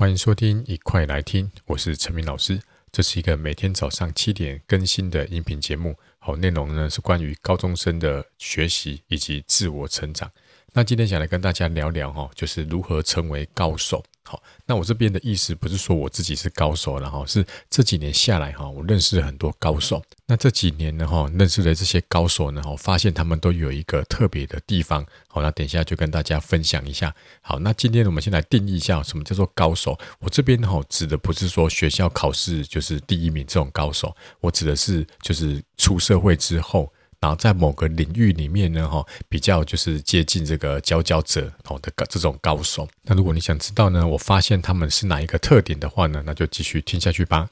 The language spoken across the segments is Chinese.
欢迎收听，一块来听，我是陈明老师。这是一个每天早上七点更新的音频节目。好，内容呢是关于高中生的学习以及自我成长。那今天想来跟大家聊聊哈，就是如何成为高手。好，那我这边的意思不是说我自己是高手，然后是这几年下来哈，我认识很多高手。那这几年呢哈，认识的这些高手呢，我发现他们都有一个特别的地方。好，那等一下就跟大家分享一下。好，那今天我们先来定义一下什么叫做高手。我这边哈指的不是说学校考试就是第一名这种高手，我指的是就是出社会之后。然后在某个领域里面呢，哈，比较就是接近这个佼佼者哦的这种高手。那如果你想知道呢，我发现他们是哪一个特点的话呢，那就继续听下去吧。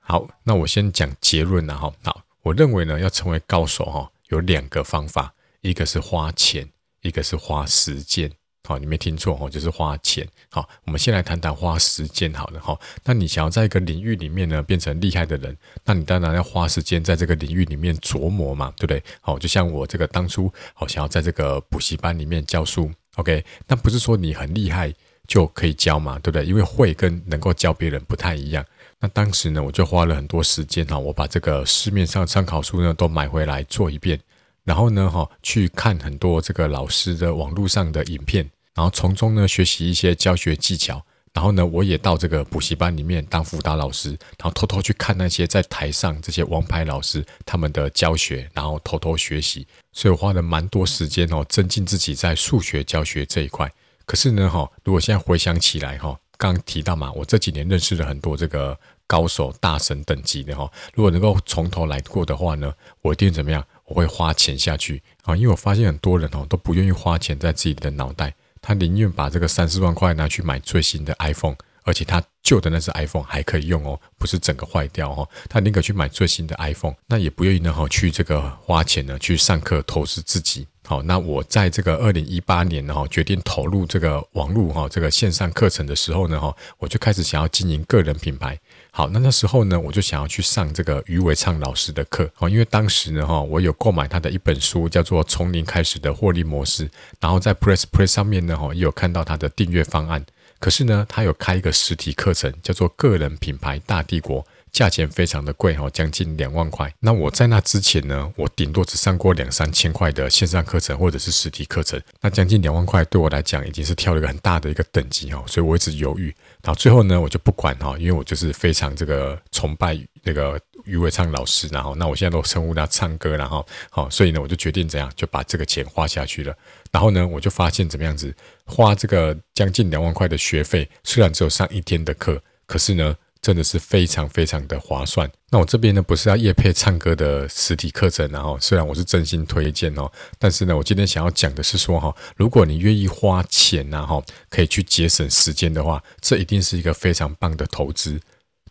好，那我先讲结论了哈。好，我认为呢，要成为高手哈，有两个方法，一个是花钱，一个是花时间。好，你没听错哦，就是花钱。好，我们先来谈谈花时间好了哈。那你想要在一个领域里面呢，变成厉害的人，那你当然要花时间在这个领域里面琢磨嘛，对不对？好，就像我这个当初好想要在这个补习班里面教书，OK，那不是说你很厉害就可以教嘛，对不对？因为会跟能够教别人不太一样。那当时呢，我就花了很多时间哈，我把这个市面上参考书呢都买回来做一遍，然后呢哈，去看很多这个老师的网络上的影片。然后从中呢学习一些教学技巧，然后呢我也到这个补习班里面当辅导老师，然后偷偷去看那些在台上这些王牌老师他们的教学，然后偷偷学习，所以我花了蛮多时间哦，增进自己在数学教学这一块。可是呢哈，如果现在回想起来哈，刚提到嘛，我这几年认识了很多这个高手大神等级的哈，如果能够从头来过的话呢，我一定怎么样？我会花钱下去啊，因为我发现很多人哦都不愿意花钱在自己的脑袋。他宁愿把这个三四万块拿去买最新的 iPhone，而且他旧的那只 iPhone 还可以用哦，不是整个坏掉哦。他宁可去买最新的 iPhone，那也不愿意呢哈去这个花钱呢去上课投资自己。好，那我在这个二零一八年呢哈决定投入这个网络哈这个线上课程的时候呢哈，我就开始想要经营个人品牌。好，那那时候呢，我就想要去上这个余伟畅老师的课，哦，因为当时呢，哈，我有购买他的一本书，叫做《从零开始的获利模式》，然后在 Press Play 上面呢，哈，也有看到他的订阅方案。可是呢，他有开一个实体课程，叫做《个人品牌大帝国》。价钱非常的贵哈，将近两万块。那我在那之前呢，我顶多只上过两三千块的线上课程或者是实体课程。那将近两万块对我来讲已经是跳了一个很大的一个等级哈，所以我一直犹豫。然后最后呢，我就不管哈，因为我就是非常这个崇拜那个余伟畅老师，然后那我现在都称呼他唱歌，然后好，所以呢，我就决定怎样就把这个钱花下去了。然后呢，我就发现怎么样子，花这个将近两万块的学费，虽然只有上一天的课，可是呢。真的是非常非常的划算。那我这边呢，不是要夜配唱歌的实体课程，然后虽然我是真心推荐哦，但是呢，我今天想要讲的是说哈，如果你愿意花钱然后可以去节省时间的话，这一定是一个非常棒的投资。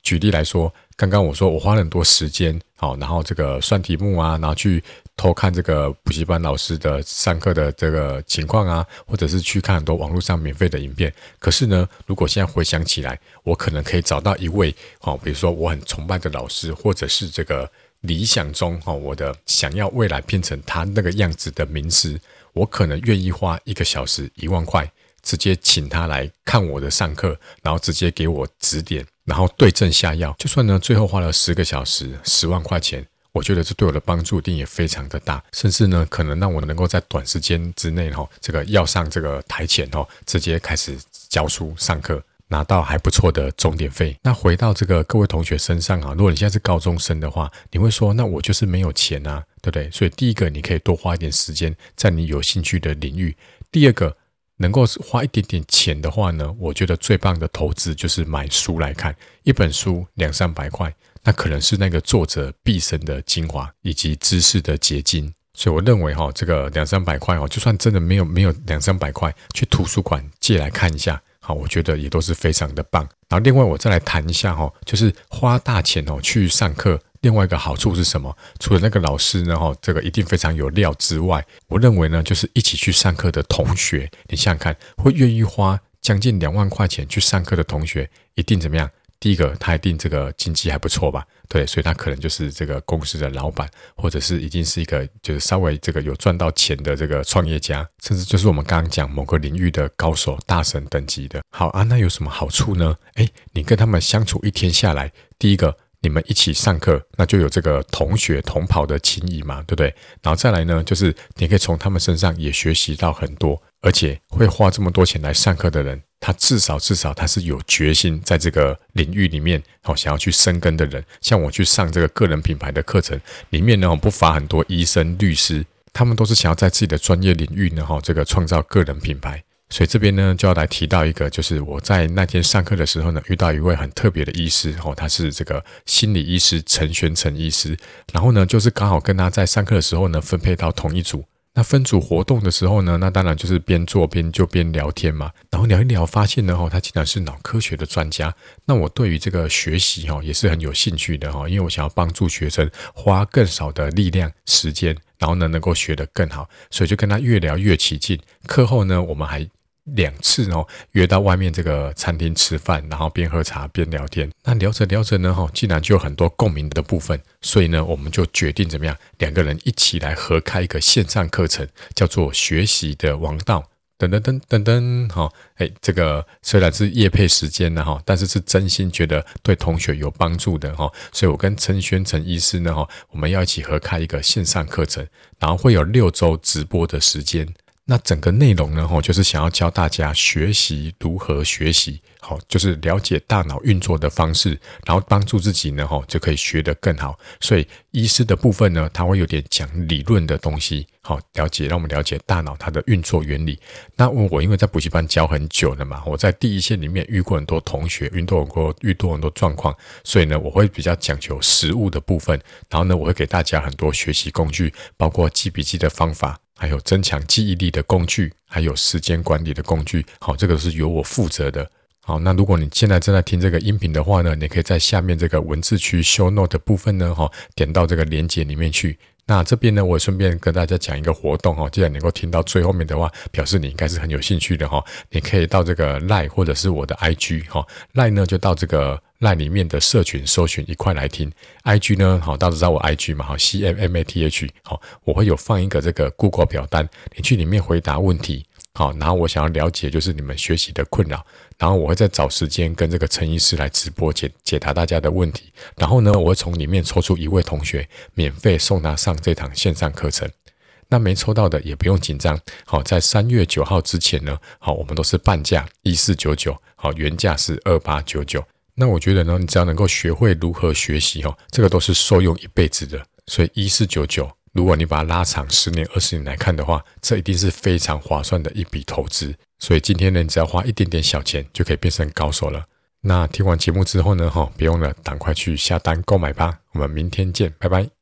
举例来说，刚刚我说我花了很多时间，好，然后这个算题目啊，然后去偷看这个补习班老师的上课的这个情况啊，或者是去看很多网络上免费的影片。可是呢，如果现在回想起来，我可能可以找到一位，好，比如说我很崇拜的老师，或者是这个理想中哈，我的想要未来变成他那个样子的名师，我可能愿意花一个小时一万块，直接请他来看我的上课，然后直接给我指点。然后对症下药，就算呢最后花了十个小时，十万块钱，我觉得这对我的帮助一定也非常的大，甚至呢可能让我能够在短时间之内哈，这个要上这个台前哈，直接开始教书上课，拿到还不错的终点费。那回到这个各位同学身上啊，如果你现在是高中生的话，你会说那我就是没有钱啊，对不对？所以第一个你可以多花一点时间在你有兴趣的领域，第二个。能够花一点点钱的话呢，我觉得最棒的投资就是买书来看，一本书两三百块，那可能是那个作者毕生的精华以及知识的结晶。所以我认为哈，这个两三百块哦，就算真的没有没有两三百块，去图书馆借来看一下，好，我觉得也都是非常的棒。然后另外我再来谈一下哈，就是花大钱哦去上课。另外一个好处是什么？除了那个老师呢，哈，这个一定非常有料之外，我认为呢，就是一起去上课的同学，你想想看，会愿意花将近两万块钱去上课的同学，一定怎么样？第一个，他一定这个经济还不错吧？对，所以他可能就是这个公司的老板，或者是已经是一个就是稍微这个有赚到钱的这个创业家，甚至就是我们刚刚讲某个领域的高手、大神等级的。好啊，那有什么好处呢？诶，你跟他们相处一天下来，第一个。你们一起上课，那就有这个同学同跑的情谊嘛，对不对？然后再来呢，就是你可以从他们身上也学习到很多，而且会花这么多钱来上课的人，他至少至少他是有决心在这个领域里面哦，想要去深耕的人。像我去上这个个人品牌的课程，里面呢不乏很多医生、律师，他们都是想要在自己的专业领域呢哈，这个创造个人品牌。所以这边呢，就要来提到一个，就是我在那天上课的时候呢，遇到一位很特别的医师哦，他是这个心理医师陈玄成医师。然后呢，就是刚好跟他在上课的时候呢，分配到同一组。那分组活动的时候呢，那当然就是边做边就边聊天嘛。然后聊一聊，发现呢，哦，他竟然是脑科学的专家。那我对于这个学习哈，也是很有兴趣的哈，因为我想要帮助学生花更少的力量时间，然后呢，能够学得更好。所以就跟他越聊越起劲。课后呢，我们还。两次哦，约到外面这个餐厅吃饭，然后边喝茶边聊天。那聊着聊着呢，哈，竟然就有很多共鸣的部分。所以呢，我们就决定怎么样，两个人一起来合开一个线上课程，叫做《学习的王道》。噔噔噔噔噔，哈，哎，这个虽然是业配时间呢，哈，但是是真心觉得对同学有帮助的，哈。所以我跟陈宣成医师呢，哈，我们要一起合开一个线上课程，然后会有六周直播的时间。那整个内容呢，吼，就是想要教大家学习如何学习，好，就是了解大脑运作的方式，然后帮助自己呢，吼，就可以学得更好。所以医师的部分呢，他会有点讲理论的东西，好，了解，让我们了解大脑它的运作原理。那我因为在补习班教很久了嘛，我在第一线里面遇过很多同学，遇到很多遇到很多状况，所以呢，我会比较讲求实物的部分。然后呢，我会给大家很多学习工具，包括记笔记的方法。还有增强记忆力的工具，还有时间管理的工具。好，这个是由我负责的。好，那如果你现在正在听这个音频的话呢，你可以在下面这个文字区 show note 的部分呢，哈，点到这个链接里面去。那这边呢，我顺便跟大家讲一个活动哈，既然能够听到最后面的话，表示你应该是很有兴趣的哈。你可以到这个 lie 或者是我的 IG 哈 lie 呢就到这个那里面的社群搜寻一块来听，IG 呢好，大家知道我 IG 嘛，好 C M M A T H 好，我会有放一个这个 Google 表单，你去里面回答问题。好，然后我想要了解就是你们学习的困扰，然后我会再找时间跟这个陈医师来直播解解答大家的问题，然后呢，我会从里面抽出一位同学免费送他上这堂线上课程。那没抽到的也不用紧张，好，在三月九号之前呢，好，我们都是半价一四九九，好，原价是二八九九。那我觉得呢，你只要能够学会如何学习哦，这个都是受用一辈子的，所以一四九九。如果你把它拉长十年、二十年来看的话，这一定是非常划算的一笔投资。所以今天呢，你只要花一点点小钱，就可以变成高手了。那听完节目之后呢，哈，别忘了赶快去下单购买吧。我们明天见，拜拜。